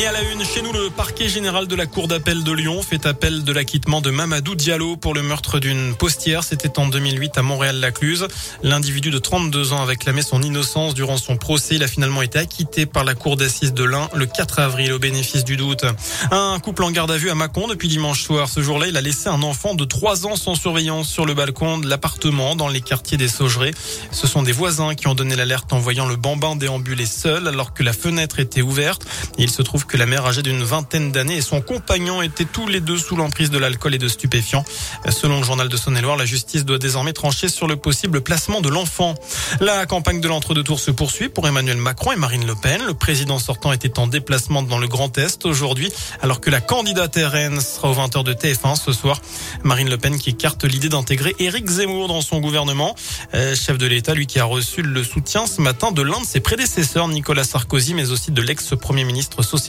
Et à la une, chez nous, le parquet général de la Cour d'appel de Lyon fait appel de l'acquittement de Mamadou Diallo pour le meurtre d'une postière. C'était en 2008 à Montréal-Lacluse. L'individu de 32 ans avait clamé son innocence durant son procès. Il a finalement été acquitté par la Cour d'assises de l'Ain le 4 avril au bénéfice du doute. Un couple en garde à vue à Mâcon depuis dimanche soir. Ce jour-là, il a laissé un enfant de 3 ans sans surveillance sur le balcon de l'appartement dans les quartiers des Saugerets. Ce sont des voisins qui ont donné l'alerte en voyant le bambin déambuler seul alors que la fenêtre était ouverte. Il se trouve que la mère âgée d'une vingtaine d'années et son compagnon étaient tous les deux sous l'emprise de l'alcool et de stupéfiants. Selon le journal de Saône-et-Loire, la justice doit désormais trancher sur le possible placement de l'enfant. La campagne de l'entre-deux tours se poursuit pour Emmanuel Macron et Marine Le Pen. Le président sortant était en déplacement dans le Grand Est aujourd'hui, alors que la candidate RN sera au 20h de TF1 ce soir. Marine Le Pen qui écarte l'idée d'intégrer Éric Zemmour dans son gouvernement. Euh, chef de l'État, lui qui a reçu le soutien ce matin de l'un de ses prédécesseurs, Nicolas Sarkozy, mais aussi de l'ex-premier ministre socialiste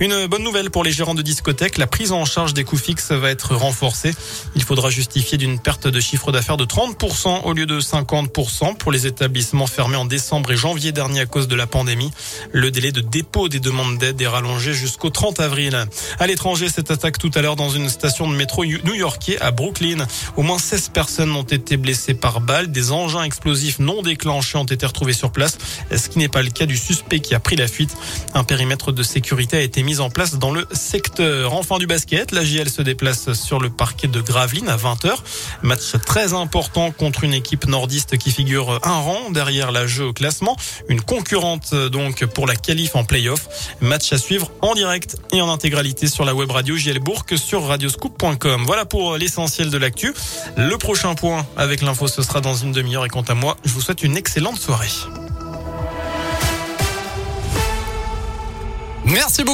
Une bonne nouvelle pour les gérants de discothèques, la prise en charge des coûts fixes va être renforcée. Il faudra justifier d'une perte de chiffre d'affaires de 30% au lieu de 50% pour les établissements fermés en décembre et janvier dernier à cause de la pandémie. Le délai de dépôt des demandes d'aide est rallongé jusqu'au 30 avril. À l'étranger, cette attaque tout à l'heure dans une station de métro new-yorkais à Brooklyn. Au moins 16 personnes ont été blessées par balles. Des engins explosifs non déclenchés ont été retrouvés sur place, ce qui n'est pas le cas du suspect qui a pris la fuite. Un périmètre de sécurité a été mis en place dans le secteur. Enfin du basket, la JL se déplace sur le parquet de Gravelines à 20h. Match très important contre une équipe nordiste qui figure un rang derrière la jeu au classement. Une concurrente donc pour la qualif en playoff. Match à suivre en direct et en intégralité sur la web radio JL Bourg sur radioscoop.com. Voilà pour l'essentiel de l'actu. Le prochain point avec l'info ce sera dans une demi-heure et quant à moi, je vous souhaite une excellente soirée. Merci beaucoup.